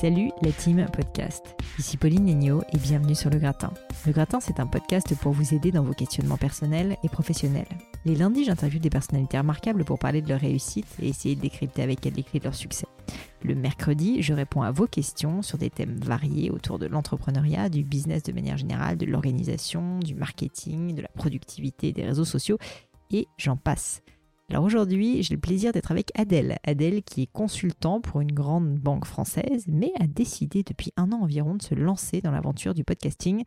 Salut la team podcast. Ici Pauline Legnaud et bienvenue sur Le Gratin. Le Gratin, c'est un podcast pour vous aider dans vos questionnements personnels et professionnels. Les lundis, j'interviewe des personnalités remarquables pour parler de leur réussite et essayer de décrypter avec elles les clés de leur succès. Le mercredi, je réponds à vos questions sur des thèmes variés autour de l'entrepreneuriat, du business de manière générale, de l'organisation, du marketing, de la productivité, des réseaux sociaux et j'en passe. Alors aujourd'hui, j'ai le plaisir d'être avec Adèle. Adèle qui est consultant pour une grande banque française, mais a décidé depuis un an environ de se lancer dans l'aventure du podcasting.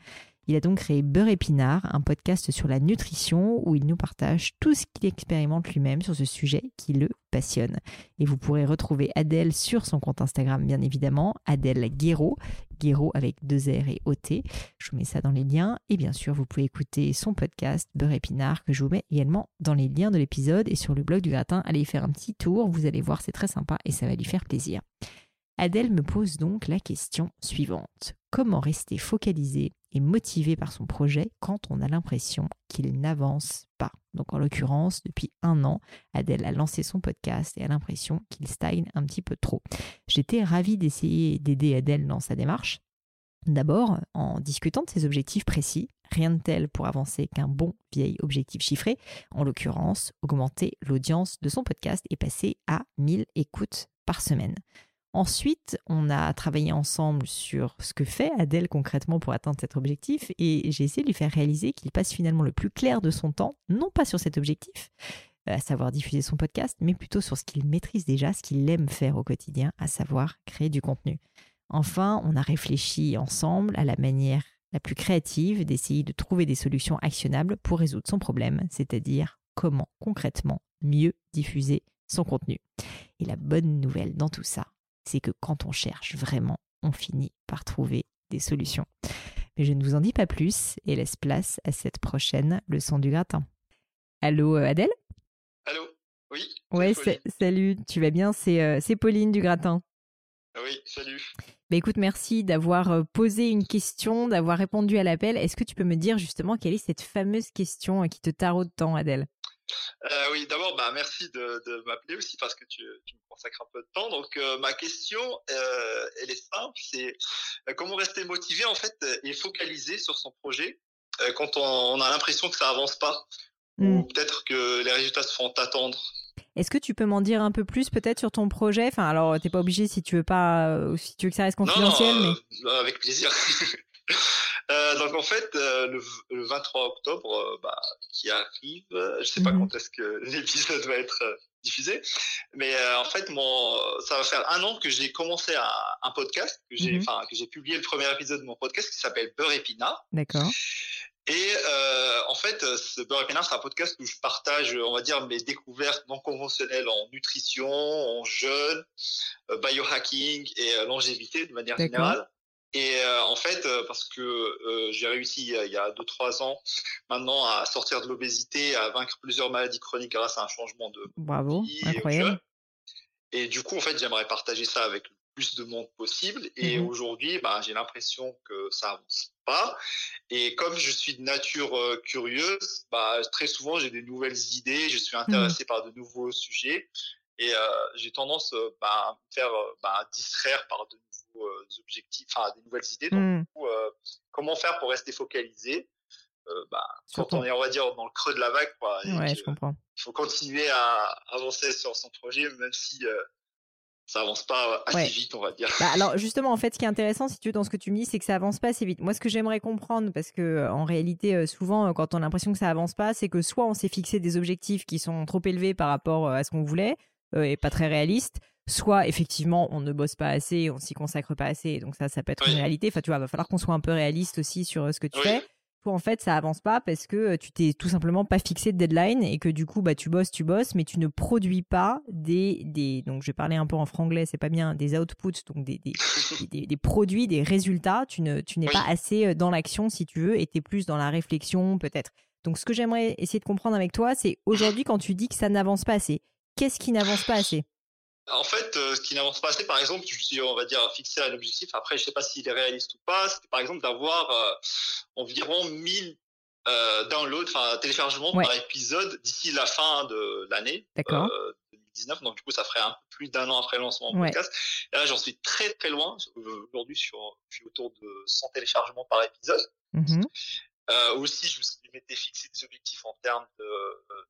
Il a donc créé Beurre Épinard, un podcast sur la nutrition où il nous partage tout ce qu'il expérimente lui-même sur ce sujet qui le passionne. Et vous pourrez retrouver Adèle sur son compte Instagram, bien évidemment, Adèle Guéraud, Guéraud avec deux R et OT. Je vous mets ça dans les liens. Et bien sûr, vous pouvez écouter son podcast Beurre Épinard que je vous mets également dans les liens de l'épisode et sur le blog du gratin. Allez y faire un petit tour, vous allez voir, c'est très sympa et ça va lui faire plaisir. Adèle me pose donc la question suivante. Comment rester focalisé et motivé par son projet quand on a l'impression qu'il n'avance pas? Donc en l'occurrence, depuis un an, Adèle a lancé son podcast et a l'impression qu'il stagne un petit peu trop. J'étais ravie d'essayer d'aider Adèle dans sa démarche. D'abord, en discutant de ses objectifs précis, rien de tel pour avancer qu'un bon vieil objectif chiffré, en l'occurrence, augmenter l'audience de son podcast et passer à 1000 écoutes par semaine. Ensuite, on a travaillé ensemble sur ce que fait Adèle concrètement pour atteindre cet objectif et j'ai essayé de lui faire réaliser qu'il passe finalement le plus clair de son temps, non pas sur cet objectif, à savoir diffuser son podcast, mais plutôt sur ce qu'il maîtrise déjà, ce qu'il aime faire au quotidien, à savoir créer du contenu. Enfin, on a réfléchi ensemble à la manière la plus créative d'essayer de trouver des solutions actionnables pour résoudre son problème, c'est-à-dire comment concrètement mieux diffuser son contenu. Et la bonne nouvelle dans tout ça, c'est que quand on cherche vraiment, on finit par trouver des solutions. Mais je ne vous en dis pas plus et laisse place à cette prochaine leçon du gratin. Allô euh, Adèle? Allô? Oui Ouais, salut, tu vas bien? Euh, C'est Pauline du gratin. Oui, salut. Bah écoute, merci d'avoir euh, posé une question, d'avoir répondu à l'appel. Est-ce que tu peux me dire justement quelle est cette fameuse question qui te taraude tant, Adèle? Euh, oui, d'abord, bah, merci de, m'appeler aussi parce que tu, me consacres un peu de temps. Donc, euh, ma question, euh, elle est simple, c'est comment rester motivé en fait et focalisé sur son projet quand on, a l'impression que ça avance pas ou mmh. peut-être que les résultats se font attendre? Est-ce que tu peux m'en dire un peu plus peut-être sur ton projet? Enfin, alors, t'es pas obligé si tu veux pas, si tu veux que ça reste confidentiel, mais avec plaisir. Euh, donc en fait, euh, le, 23 octobre, euh, bah, qui arrive, je sais pas mhm. quand est-ce que l'épisode va être diffusé, mais en fait, mon, ça va faire un an que j'ai commencé un podcast, que j'ai, mhm. enfin, que j'ai publié le premier épisode de mon podcast qui s'appelle Beurre Épinard. D'accord. Et euh, en fait, ce Beurre Épinard, c'est un podcast où je partage, on va dire, mes découvertes non conventionnelles en nutrition, en jeûne, biohacking et longévité de manière générale. Et euh, en fait, euh, parce que euh, j'ai réussi il y a 2-3 ans maintenant à sortir de l'obésité, à vaincre plusieurs maladies chroniques grâce à un changement de Bravo, incroyable. Et, du coup, en fait, j'aimerais partager ça avec le plus de monde possible. Et mmh aujourd'hui, bah, j'ai l'impression que ça avance pas. Et comme je suis de nature curieuse, bah, très souvent j'ai des nouvelles idées, je suis mmh intéressé par de nouveaux sujets. Et j'ai tendance bah, à me faire bah, distraire par de euh, objectifs, enfin des nouvelles idées. Donc, mmh. euh, comment faire pour rester focalisé euh, bah, quand on est, on va dire, dans le creux de la vague, quoi. ouais, je comprends. Il faut continuer à avancer sur son projet, même si ça avance pas assez vite, on va dire. Bah, alors justement, en fait, ce qui est intéressant, si tu veux, dans ce que tu me dis, c'est que ça avance pas assez vite. Moi, ce que j'aimerais comprendre, parce que en réalité, souvent, quand on a l'impression que ça avance pas, c'est que soit on s'est fixé des objectifs qui sont trop élevés par rapport à ce qu'on voulait et pas très réalistes, soit effectivement on ne bosse pas assez, on s'y consacre pas assez, donc ça, ça peut être une réalité. Enfin, tu vois, va falloir qu'on soit un peu réaliste aussi sur euh, ce que tu fais. Toi, en fait, ça avance pas parce que euh, tu t'es tout simplement pas fixé de deadline et que du coup, bah, tu bosses, tu bosses, mais tu ne produis pas des, des, donc je vais parler un peu en franglais, c'est pas bien, des outputs, donc des, des, des, produits, des résultats. Tu ne, tu n'es pas assez euh, dans l'action si tu veux et es plus dans la réflexion peut-être. Donc, ce que j'aimerais essayer de comprendre avec toi, c'est aujourd'hui quand tu dis que ça n'avance pas assez, qu'est-ce qui n'avance pas assez? En fait, euh, ce qui n'avance pas assez, par exemple, je suis, on va dire, fixé un objectif. Après, je sais pas s'il est réaliste ou pas. C'est par exemple d'avoir euh, environ 1000 euh, downloads, enfin téléchargements par épisode d'ici la fin de l'année D'accord. 2019. Donc, du coup, ça ferait un peu plus d'un an après le lancement du podcast. Et là, j'en suis très, très loin. Aujourd'hui, je suis autour de 100 téléchargements par épisode. Mmh euh, aussi, je m'étais fixé des objectifs en termes de, euh,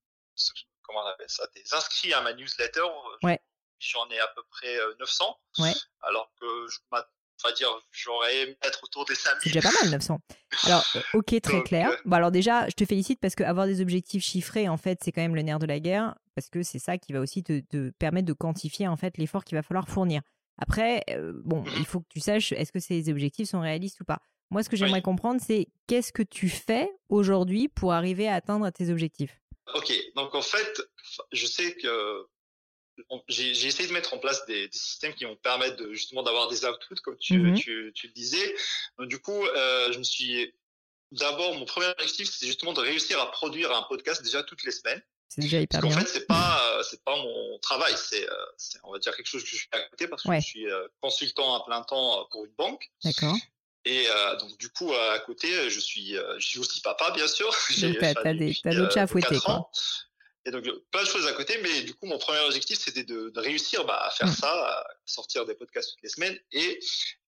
comment on appelle ça, des inscrits à ma newsletter. Ouais. J'en ai à peu près 900. Ouais. Alors que je on va dire, j'aurais aimé être autour des 5000. C'est déjà pas mal, 900. Alors, euh, ok, très clair. Bon, alors déjà, je te félicite parce qu'avoir des objectifs chiffrés, en fait, c'est quand même le nerf de la guerre, parce que c'est ça qui va aussi te, permettre de quantifier, en fait, l'effort qu'il va falloir fournir. Après, euh, bon, il faut que tu saches, est-ce que ces objectifs sont réalistes ou pas? Moi, ce que j'aimerais comprendre, c'est qu'est-ce que tu fais aujourd'hui pour arriver à atteindre tes objectifs? Ok, donc en fait, je sais que j'ai essayé de mettre en place des, systèmes qui vont permettre de, justement d'avoir des outputs comme tu, mmh tu, tu, le disais. Donc, du coup, euh, je me suis d'abord mon premier objectif, c'est justement de réussir à produire un podcast déjà toutes les semaines. C'est déjà hyper parce qu'en fait, c'est pas c'est pas mon travail, c'est on va dire quelque chose que je fais à côté parce que je suis euh, consultant à plein temps pour une banque. D'accord. Et euh, donc du coup à côté, je suis je suis aussi papa bien sûr. Donc t'as as, d'autres chats à fouetter quoi. Et donc, plein de choses à côté, mais du coup, mon premier objectif, c'était de, de, réussir bah, à faire mmh. ça, à sortir des podcasts toutes les semaines et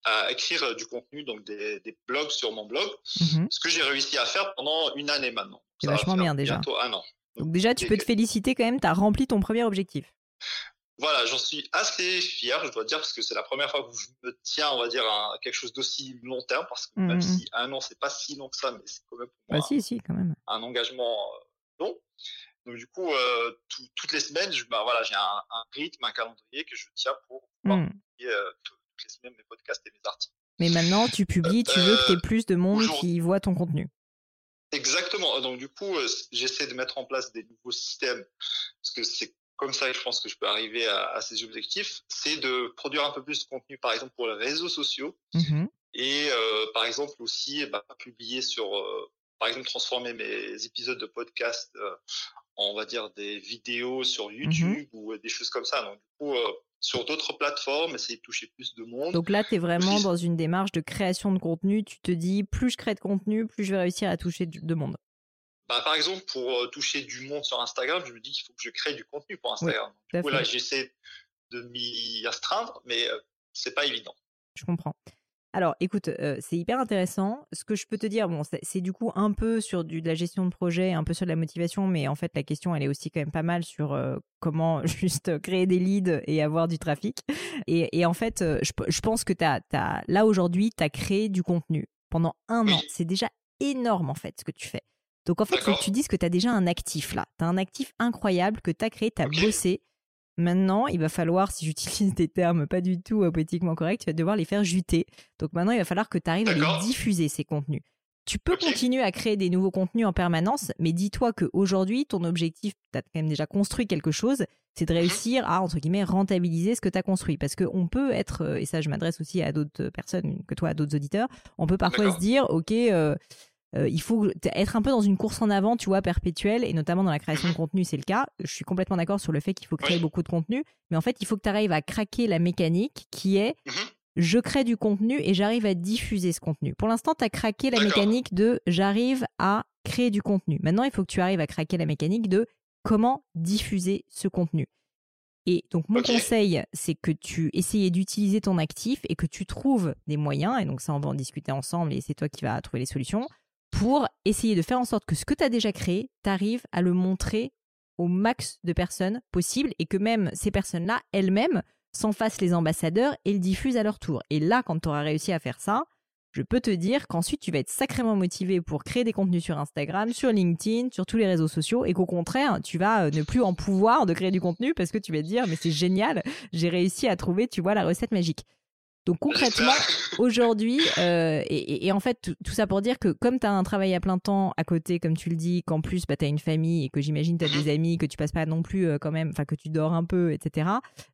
à écrire euh, du contenu, donc des, des blogs sur mon blog, mmh ce que j'ai réussi à faire pendant une année maintenant. C'est vachement bien déjà. Bientôt un an. Donc, déjà, tu peux te féliciter quand même, tu as rempli ton premier objectif. Voilà, j'en suis assez fier, je dois dire, parce que c'est la première fois que je me tiens, on va dire, à quelque chose d'aussi long terme, parce que même mmh si un an, c'est pas si long que ça, mais c'est quand même pour bah, si, si, quand même. un engagement euh, long. Donc du coup, euh, toutes les semaines, je, bah, voilà, j'ai un, rythme, un calendrier que je tiens pour mmh. publier euh, toutes les semaines mes podcasts et mes articles. Mais maintenant, tu publies, tu veux que tu aies plus de monde qui voit ton contenu. Exactement. Donc du coup, j'essaie de mettre en place des nouveaux systèmes parce que c'est comme ça je pense que je peux arriver à, ces objectifs. C'est de produire un peu plus de contenu, par exemple pour les réseaux sociaux mmh et par exemple aussi bah, publier sur par exemple transformer mes épisodes de podcast on va dire des vidéos sur mmh YouTube ou euh, des choses comme ça. Donc du coup, euh, sur d'autres plateformes, essayer de toucher plus de monde. Donc là, tu es vraiment dans une démarche de création de contenu. Tu te dis, plus je crée de contenu, plus je vais réussir à toucher de monde. Bah, par exemple, pour euh, toucher du monde sur Instagram, je me dis qu'il faut que je crée du contenu pour Instagram. du coup, là, j'essaie de m'y astreindre, mais c'est pas évident. Je comprends. Alors, écoute, c'est hyper intéressant. Ce que je peux te dire, bon, c'est du coup un peu sur du, de la gestion de projet, un peu sur de la motivation, mais en fait, la question, elle est aussi quand même pas mal sur comment juste créer des leads et avoir du trafic. Et, en fait, je, pense que as, as, là, aujourd'hui, tu as créé du contenu pendant un an. C'est déjà énorme, en fait, ce que tu fais. Donc, en fait, faut que tu dises que tu as déjà un actif là. Tu as un actif incroyable que tu as créé, tu as bossé. Maintenant, il va falloir, si j'utilise des termes pas du tout euh, politiquement corrects, tu vas devoir les faire juter. Donc maintenant, il va falloir que tu arrives à les diffuser, ces contenus. Tu peux continuer à créer des nouveaux contenus en permanence, mais dis-toi qu'aujourd'hui, ton objectif, tu as quand même déjà construit quelque chose, c'est de mhm. réussir à, entre guillemets, rentabiliser ce que tu as construit. Parce qu'on peut être, euh, et ça je m'adresse aussi à d'autres personnes que toi, à d'autres auditeurs, on peut parfois se dire, OK, euh, euh, il faut être un peu dans une course en avant, tu vois, perpétuelle, et notamment dans la création de contenu, c'est le cas. Je suis complètement d'accord sur le fait qu'il faut créer beaucoup de contenu, mais en fait, il faut que tu arrives à craquer la mécanique qui est mmh je crée du contenu et j'arrive à diffuser ce contenu. Pour l'instant, tu as craqué la mécanique de j'arrive à créer du contenu. Maintenant, il faut que tu arrives à craquer la mécanique de comment diffuser ce contenu. Et donc mon conseil, c'est que tu essayes d'utiliser ton actif et que tu trouves des moyens, et donc ça on va en discuter ensemble et c'est toi qui vas trouver les solutions, pour essayer de faire en sorte que ce que tu as déjà créé, tu arrives à le montrer au max de personnes possible et que même ces personnes-là, elles-mêmes, s'en fassent les ambassadeurs et le diffusent à leur tour. Et là, quand tu auras réussi à faire ça, je peux te dire qu'ensuite tu vas être sacrément motivé pour créer des contenus sur Instagram, sur LinkedIn, sur tous les réseaux sociaux et qu'au contraire, tu vas euh, ne plus en pouvoir de créer du contenu parce que tu vas te dire mais c'est génial, j'ai réussi à trouver, tu vois, la recette magique. Donc concrètement, aujourd'hui, euh, et, en fait, tout, ça pour dire que comme tu as un travail à plein temps à côté, comme tu le dis, qu'en plus bah, tu as une famille et que j'imagine tu as des amis, que tu passes pas non plus euh, quand même, enfin que tu dors un peu, etc.,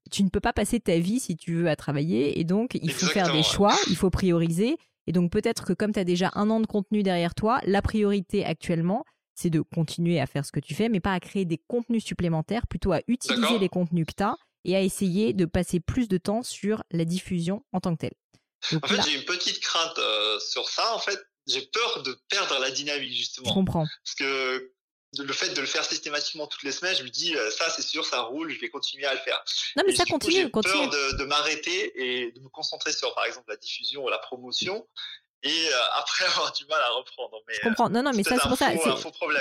tu ne peux pas passer ta vie si tu veux à travailler. Et donc, il faut faire des choix, il faut prioriser. Et donc peut-être que comme tu as déjà un an de contenu derrière toi, la priorité actuellement, c'est de continuer à faire ce que tu fais, mais pas à créer des contenus supplémentaires, plutôt à utiliser les contenus que tu as et à essayer de passer plus de temps sur la diffusion en tant que telle. en fait, j'ai une petite crainte euh, sur ça. En fait, j'ai peur de perdre la dynamique justement. Je comprends. Parce que le fait de le faire systématiquement toutes les semaines, je me dis ça c'est sûr, ça roule, je vais continuer à le faire. Non mais ça continue, J'ai continue. peur de, de m'arrêter et de me concentrer sur par exemple la diffusion ou la promotion et euh, après avoir du mal à reprendre. Mais, je comprends. Non, non, mais ça, c'est pour ça.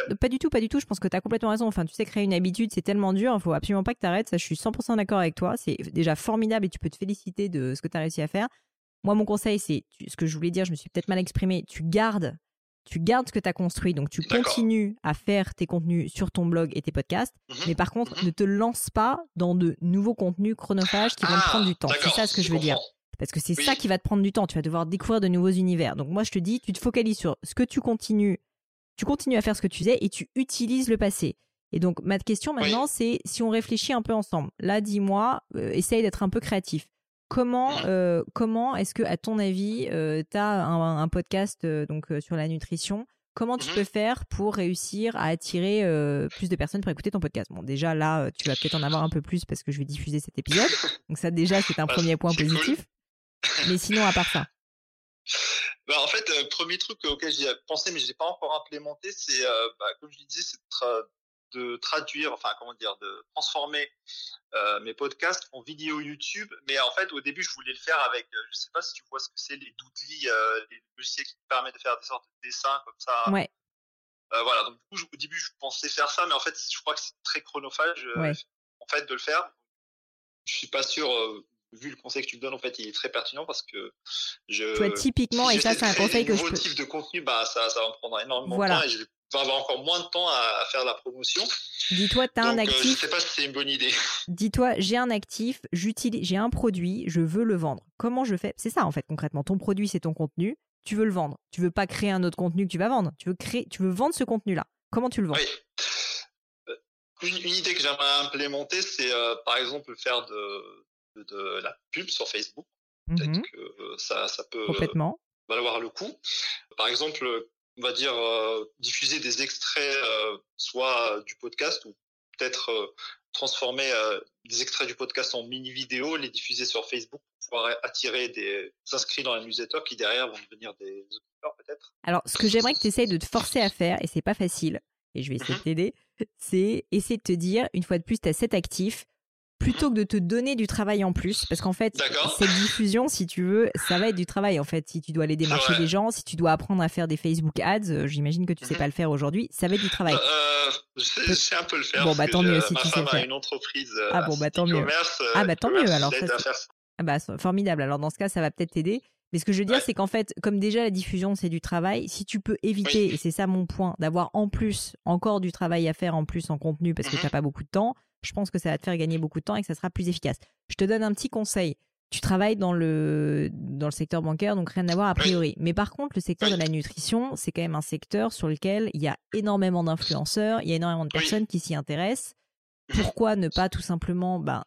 C'est. Pas du tout, pas du tout. Je pense que tu as complètement raison. Enfin, tu sais, créer une habitude, c'est tellement dur. Il faut absolument pas que tu arrêtes. Ça, je suis 100% d'accord avec toi. C'est déjà formidable et tu peux te féliciter de ce que tu as réussi à faire. Moi, mon conseil, c'est ce que je voulais dire. Je me suis peut-être mal exprimé. Tu gardes. Tu gardes ce que tu as construit, donc tu continues à faire tes contenus sur ton blog et tes podcasts, Mhm. mais par contre, Mhm. ne te lance pas dans de nouveaux contenus chronophages qui vont te Ah, prendre du temps. C'est ça ce que je veux dire. Parce que c'est Oui. ça qui va te prendre du temps. Tu vas devoir découvrir de nouveaux univers. Donc moi, je te dis, tu te focalises sur ce que tu continues. Tu continues à faire ce que tu faisais et tu utilises le passé. Et donc ma question maintenant, c'est si on réfléchit un peu ensemble. Là, dis-moi, euh, essaye d'être un peu créatif. Comment, Mhm. euh, comment est-ce que, à ton avis, tu as un, un podcast euh, donc euh, sur la nutrition Comment tu Mhm. peux faire pour réussir à attirer euh, plus de personnes pour écouter ton podcast? Bon, déjà là, euh, tu vas peut-être en avoir un peu plus parce que je vais diffuser cet épisode. Donc ça, déjà, c'est un Bah, premier point cool. Mais sinon, à part ça? Bah, en fait, le premier truc auquel j'y ai pensé, mais je l'ai pas encore implémenté, c'est, euh, bah, comme je disais, c'est de, tra- de traduire, enfin, comment dire, de transformer euh, mes podcasts en vidéo YouTube. Mais en fait, au début, je voulais le faire avec, euh, je sais pas si tu vois ce que c'est, les Doodly, euh, les logiciels qui te permettent de faire des sortes de dessins comme ça. Ouais. Euh, voilà, donc du coup, je- au début, je pensais faire ça, mais en fait, je crois que c'est très chronophage, euh, Ouais. en fait, de le faire. Je suis pas sûr, euh, vu le conseil que tu me donnes, en fait, il est très pertinent parce que je. Tu vois, typiquement, si et ça, c'est un conseil que je peux. types de contenu, bah, ça, ça va me prendre énormément Voilà. de temps et je vais avoir encore moins de temps à, à faire la promotion. Dis-toi, tu as un Donc, euh, je actif. sais pas si c'est une bonne idée. Dis-toi, j'ai un actif, j'utilise, j'ai un produit, je veux le vendre. Comment je fais? C'est ça en fait concrètement. Ton produit, c'est ton contenu. Tu veux le vendre. Tu veux pas créer un autre contenu que tu vas vendre. Tu veux créer, tu veux vendre ce contenu-là. Comment tu le vends? Oui. Euh, Une, une idée que j'aimerais implémenter, c'est euh, par exemple faire de, de, de la pub sur Facebook. Peut-être Mhm, que euh, ça, ça peut Complètement. valoir le coup. Par exemple, on va dire euh, diffuser des extraits euh, soit du podcast ou peut-être euh, transformer euh, des extraits du podcast en mini vidéo, les diffuser sur Facebook pour pouvoir attirer des inscrits dans la newsletter qui derrière vont devenir des auditeurs peut-être. Alors, ce que j'aimerais que tu essayes de te forcer à faire, et c'est pas facile, et je vais essayer de Mhm. t'aider, c'est essayer de te dire, une fois de plus, tu as cet actif, plutôt que de te donner du travail en plus, parce qu'en fait, cette diffusion, si tu veux, ça va être du travail en fait. Si tu dois aller démarcher des gens, si tu dois apprendre à faire des Facebook ads, euh, j'imagine que tu sais Mhm. pas le faire aujourd'hui, ça va être du travail. Euh, je, sais, un peu le faire. Bon, bah, tant mieux si tu sais le faire. une entreprise. euh, Ah bon, bah, tant mieux. euh, Ah, bah, tant mieux, alors, ça. Ah bah, formidable. Alors dans ce cas, ça va peut-être t'aider. Mais ce que je veux dire, Ouais. c'est qu'en fait, comme déjà la diffusion, c'est du travail, si tu peux éviter, Oui. et c'est ça mon point, d'avoir en plus encore du travail à faire en plus en contenu parce que Mhm. tu n'as pas beaucoup de temps, je pense que ça va te faire gagner beaucoup de temps et que ça sera plus efficace. Je te donne un petit conseil. Tu travailles dans le, dans le secteur bancaire, donc rien à voir a priori. Mais par contre, le secteur de la nutrition, c'est quand même un secteur sur lequel il y a énormément d'influenceurs, il y a énormément de personnes qui s'y intéressent. Mhm. Pourquoi ne pas tout simplement ben,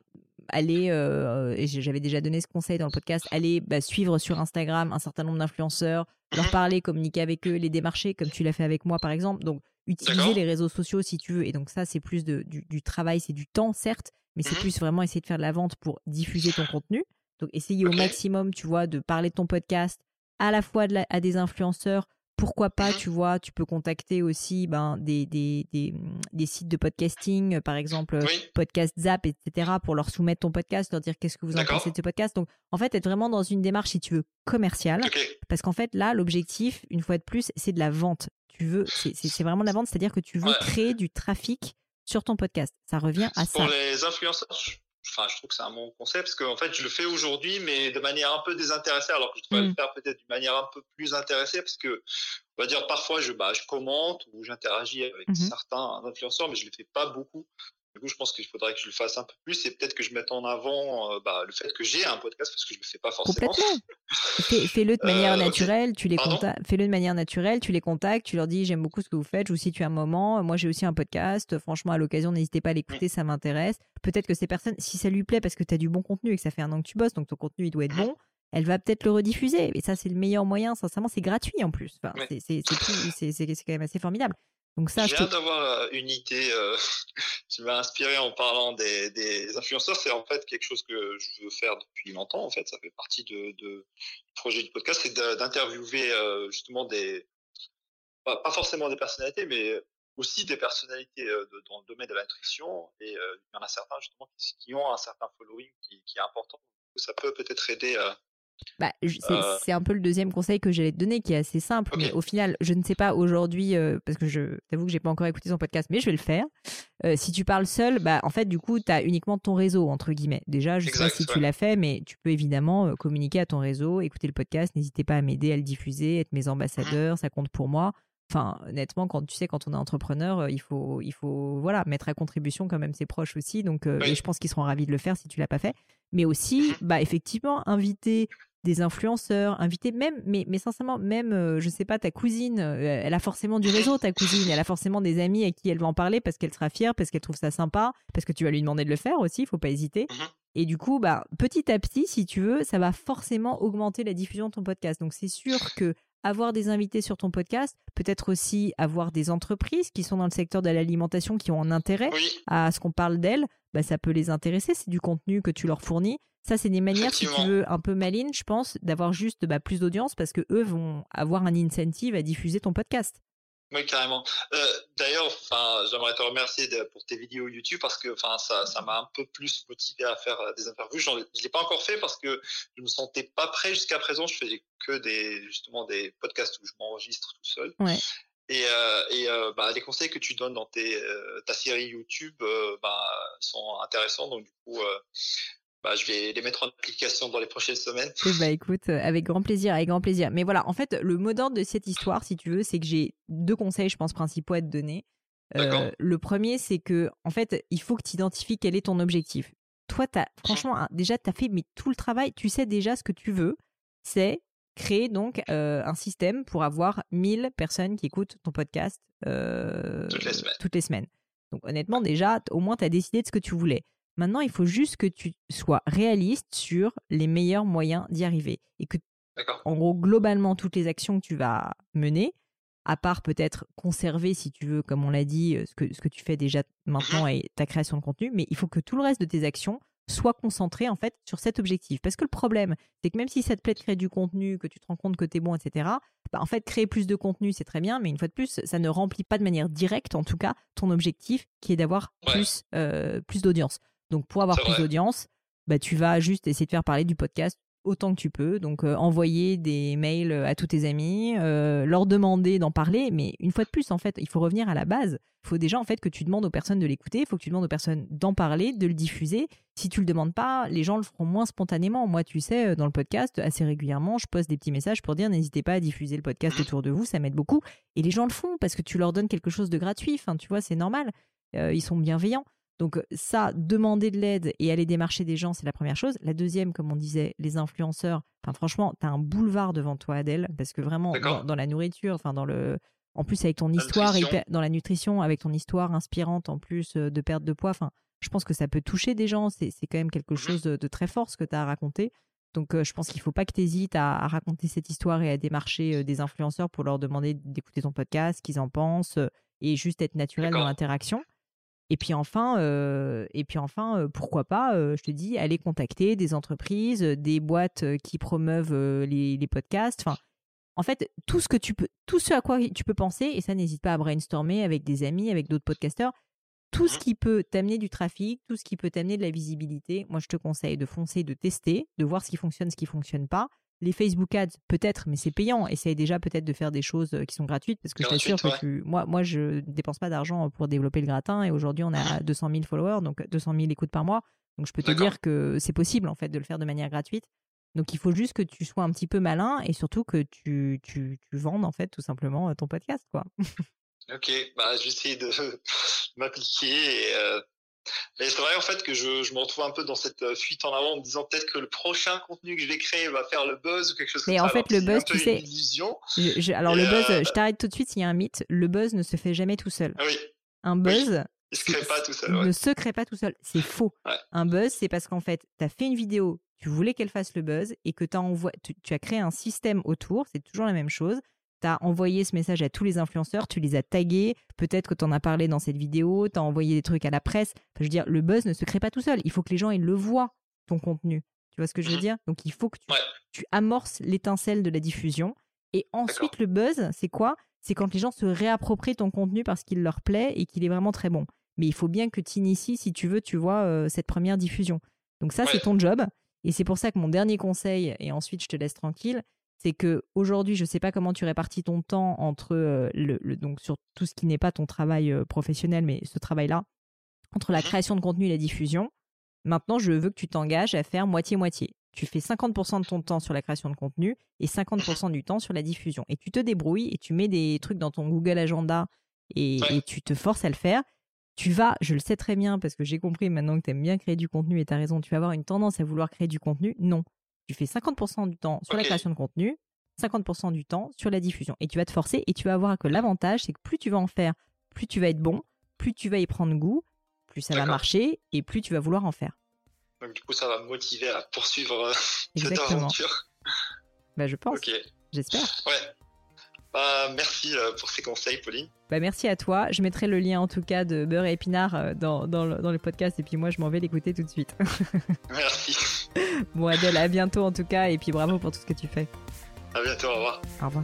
aller, euh, et j'avais déjà donné ce conseil dans le podcast, aller bah, suivre sur Instagram un certain nombre d'influenceurs, leur Mhm. parler, communiquer avec eux, les démarcher, comme tu l'as fait avec moi par exemple. Donc, utiliser les réseaux sociaux si tu veux. Et donc, ça, c'est plus de, du, du travail, c'est du temps, certes, mais c'est Mhm. plus vraiment essayer de faire de la vente pour diffuser ton contenu. Donc, essayer au maximum, tu vois, de parler de ton podcast à la fois de la- à des influenceurs. Pourquoi pas, Mhm. tu vois, tu peux contacter aussi ben, des, des, des, des sites de podcasting, euh, par exemple Oui, podcast Zap, etc., pour leur soumettre ton podcast, leur dire qu'est-ce que vous en pensez de ce podcast. Donc, en fait, être vraiment dans une démarche, si tu veux, commerciale. Parce qu'en fait, là, l'objectif, une fois de plus, c'est de la vente. Tu veux, c'est- vraiment de la vente, c'est-à-dire que tu veux Ouais. créer du trafic sur ton podcast. Ça revient à ça. Pour les influenceurs, enfin, je trouve que c'est un bon concept parce qu'en fait, je le fais aujourd'hui, mais de manière un peu désintéressée, alors que je devrais Mm. le faire peut-être d'une manière un peu plus intéressée parce que, on va dire, parfois, je, bah, je commente ou j'interagis avec Mhm. certains influenceurs, mais je ne le fais pas beaucoup. Du coup, je pense qu'il faudrait que je le fasse un peu plus et peut-être que je mette en avant euh, bah, le fait que j'ai un podcast parce que je ne le fais pas forcément. Complètement. Fais- Fais-le de manière Euh, naturelle, tu les. Fais-le de manière naturelle, tu les contactes, tu leur dis j'aime beaucoup ce que vous faites, je vous situe un moment. Moi j'ai aussi un podcast. Franchement, à l'occasion, n'hésitez pas à l'écouter, ça m'intéresse. Peut-être que ces personnes, si ça lui plaît parce que tu as du bon contenu et que ça fait un an que tu bosses, donc ton contenu il doit être bon, elle va peut-être le rediffuser. Et ça, c'est le meilleur moyen. Sincèrement, c'est gratuit en plus. Enfin, Ouais. c'est quand même assez formidable. Donc ça, je J'ai te- hâte d'avoir euh, une idée euh, qui m'a inspiré en parlant des, des influenceurs. C'est en fait quelque chose que je veux faire depuis longtemps. En fait, ça fait partie de, projet du podcast, c'est d'interviewer euh, justement des pas, pas forcément des personnalités, mais aussi des personnalités dans le domaine de la nutrition et il y en a certains justement qui, ont un certain following qui, qui est important. Ça peut peut-être aider bah, euh. c'est un peu le deuxième conseil que j'allais te donner qui est assez simple, mais au final, je ne sais pas aujourd'hui, euh, parce que je t'avoue que j'ai pas encore écouté son podcast, mais je vais le faire. Euh, si tu parles seul, bah, en fait, du coup, tu as uniquement ton réseau, entre guillemets. Déjà, je sais pas si tu l'as fait, mais tu peux évidemment communiquer à ton réseau, écouter le podcast, n'hésitez pas à m'aider à le diffuser, être mes ambassadeurs, ça compte pour moi. Enfin, honnêtement, quand tu sais, quand on est entrepreneur, il faut, il faut, voilà, mettre à contribution quand même ses proches aussi. Donc, et je pense qu'ils seront ravis de le faire si tu l'as pas fait. Mais aussi, mmh bah, effectivement, inviter des influenceurs, inviter même, mais, mais sincèrement, même, euh, je sais pas, ta cousine, euh, elle a forcément du réseau, ta cousine, elle a forcément des amis à qui elle va en parler parce qu'elle sera fière, parce qu'elle trouve ça sympa, parce que tu vas lui demander de le faire aussi, il faut pas hésiter. Mmh Et du coup, bah, petit à petit, si tu veux, ça va forcément augmenter la diffusion de ton podcast. Donc, c'est sûr que avoir des invités sur ton podcast, peut-être aussi avoir des entreprises qui sont dans le secteur de l'alimentation qui ont un intérêt à ce qu'on parle d'elles, bah, ça peut les intéresser. C'est du contenu que tu leur fournis. Ça, c'est des manières, si tu veux, un peu malines, je pense, d'avoir juste bah, plus d'audience parce que eux vont avoir un incentive à diffuser ton podcast. Oui, carrément. Euh, d'ailleurs, enfin, j'aimerais te remercier pour tes vidéos YouTube parce que, enfin, ça, ça m'a un peu plus motivé à faire euh, des interviews. Je ne l'ai pas encore fait parce que je me sentais pas prêt jusqu'à présent. Je faisais que des, justement, des podcasts où je m'enregistre tout seul. Ouais. Et, euh, et euh, bah, les conseils que tu donnes dans tes, ta série YouTube bah, sont intéressants. Donc, du coup, bah, je vais les mettre en application dans les prochaines semaines. Bah écoute, euh, avec grand plaisir, avec grand plaisir. Mais voilà, en fait, le mot d'ordre de cette histoire, si tu veux, c'est que j'ai deux conseils, je pense, principaux à te donner. Euh, le premier, c'est que, en fait, il faut que tu identifies quel est ton objectif. Toi, as, franchement, déjà, tu as fait mais tout le travail, tu sais déjà ce que tu veux, c'est créer donc euh, un système pour avoir 1000 personnes qui écoutent ton podcast toutes, les toutes les semaines. Donc honnêtement, déjà, au moins, tu as décidé de ce que tu voulais. Maintenant, il faut juste que tu sois réaliste sur les meilleurs moyens d'y arriver. Et que, en gros, globalement, toutes les actions que tu vas mener, à part peut-être conserver, si tu veux, comme on l'a dit, euh, ce que, ce que tu fais déjà mmh maintenant et ta création de contenu, mais il faut que tout le reste de tes actions soit concentré en fait sur cet objectif. Parce que le problème, c'est que même si ça te plaît de créer du contenu, que tu te rends compte que tu es bon, etc., bah, en fait, créer plus de contenu, c'est très bien, mais une fois de plus, ça ne remplit pas de manière directe, en tout cas, ton objectif qui est d'avoir plus, euh, plus d'audience. Donc pour avoir plus d'audience, bah, tu vas juste essayer de faire parler du podcast autant que tu peux. Donc euh, envoyer des mails euh, à tous tes amis, euh, leur demander d'en parler. Mais une fois de plus, en fait, il faut revenir à la base. Il faut déjà en fait que tu demandes aux personnes de l'écouter. Il faut que tu demandes aux personnes d'en parler, de le diffuser. Si tu le demandes pas, les gens le feront moins spontanément. Moi, tu sais, dans le podcast, assez régulièrement, je poste des petits messages pour dire n'hésitez pas à diffuser le podcast autour de vous, ça m'aide beaucoup. Et les gens le font parce que tu leur donnes quelque chose de gratuit. Enfin, tu vois, c'est normal. ils sont bienveillants. Donc ça, demander de l'aide et aller démarcher des gens, c'est la première chose. La deuxième, comme on disait, les influenceurs. Enfin, franchement, tu as un boulevard devant toi, Adèle, parce que vraiment, dans, la nourriture, enfin, dans le... En plus, avec ton histoire, dans la nutrition, avec ton histoire inspirante en plus de perte de poids, enfin, je pense que ça peut toucher des gens. C'est quand même quelque mmh chose de, très fort ce que tu as à raconter. Donc, je pense qu'il ne faut pas que tu hésites à, raconter cette histoire et à démarcher des influenceurs pour leur demander d'écouter ton podcast, ce qu'ils en pensent, et juste être naturel dans l'interaction. Et puis enfin, euh, et puis enfin euh, pourquoi pas, euh, je te dis, aller contacter des entreprises, des boîtes qui promeuvent les, podcasts. Enfin, en fait, tout ce que tu peux, tout ce à quoi tu peux penser, et ça n'hésite pas à brainstormer avec des amis, avec d'autres podcasteurs, tout ce mmh qui peut t'amener du trafic, tout ce qui peut t'amener de la visibilité. Moi, je te conseille de foncer, de tester, de voir ce qui fonctionne, ce qui fonctionne pas. Les Facebook Ads, peut-être, mais c'est payant. Essaye déjà peut-être de faire des choses euh, qui sont gratuites parce que je t'assure que tu... moi, moi, je dépense pas d'argent pour développer le gratin et aujourd'hui, on a 200 000 followers, donc 200 000 écoutes par mois. Donc, je peux te dire que c'est possible en fait de le faire de manière gratuite. Donc, il faut juste que tu sois un petit peu malin et surtout que tu, tu, tu vendes en fait tout simplement euh, ton podcast, quoi. ok, bah, j'essaie de m'appliquer et euh, mais c'est vrai en fait que je, je, me retrouve un peu dans cette euh, fuite en avant en me disant peut-être que le prochain contenu que je vais créer va faire le buzz ou quelque chose comme ça. Mais en fait, le buzz, tu sais. alors, le buzz, euh, je t'arrête tout de suite, il y a un mythe. Le buzz ne se fait jamais tout seul. Ah oui. Un buzz. Il se crée pas tout seul. Ne se crée pas tout seul. C'est faux. Un buzz, c'est parce qu'en fait, tu as fait une vidéo, tu voulais qu'elle fasse le buzz et que tu, tu as créé un système autour. C'est toujours la même chose tu as envoyé ce message à tous les influenceurs, tu les as tagués, peut-être que tu en as parlé dans cette vidéo, tu as envoyé des trucs à la presse. je veux dire, le buzz ne se crée pas tout seul. Il faut que les gens ils le voient, ton contenu. Tu vois ce que je veux mmh dire? Donc il faut que tu, amorces l'étincelle de la diffusion. Et ensuite, le buzz, c'est quoi? C'est quand les gens se réapproprient ton contenu parce qu'il leur plaît et qu'il est vraiment très bon. Mais il faut bien que tu inities, si tu veux, tu vois, euh, cette première diffusion. Donc ça, c'est ton job. Et c'est pour ça que mon dernier conseil, et ensuite je te laisse tranquille, c'est que aujourd'hui, je ne sais pas comment tu répartis ton temps entre euh, le, donc sur tout ce qui n'est pas ton travail euh, professionnel, mais ce travail-là, entre la mmh création de contenu et la diffusion. Maintenant, je veux que tu t'engages à faire moitié-moitié. Tu fais 50% de ton temps sur la création de contenu et 50% du temps sur la diffusion. Et tu te débrouilles et tu mets des trucs dans ton Google Agenda et, tu te forces à le faire. Tu vas, je le sais très bien parce que j'ai compris maintenant que tu aimes bien créer du contenu et tu as raison, tu vas avoir une tendance à vouloir créer du contenu? Non. Tu fais 50% du temps sur la création de contenu, 50% du temps sur la diffusion. Et tu vas te forcer et tu vas voir que l'avantage, c'est que plus tu vas en faire, plus tu vas être bon, plus tu vas y prendre goût, plus ça va marcher et plus tu vas vouloir en faire. Donc du coup, ça va me motiver à poursuivre euh, cette aventure. Bah, je pense. J'espère. Ouais. Bah, merci euh, pour ces conseils, Pauline. Bah, merci à toi. Je mettrai le lien en tout cas de Beurre et Épinard euh, dans, dans, le, dans le podcast et puis moi je m'en vais l'écouter tout de suite. merci. Bon Adèle, à bientôt en tout cas et puis bravo pour tout ce que tu fais. À bientôt, au revoir. Au revoir.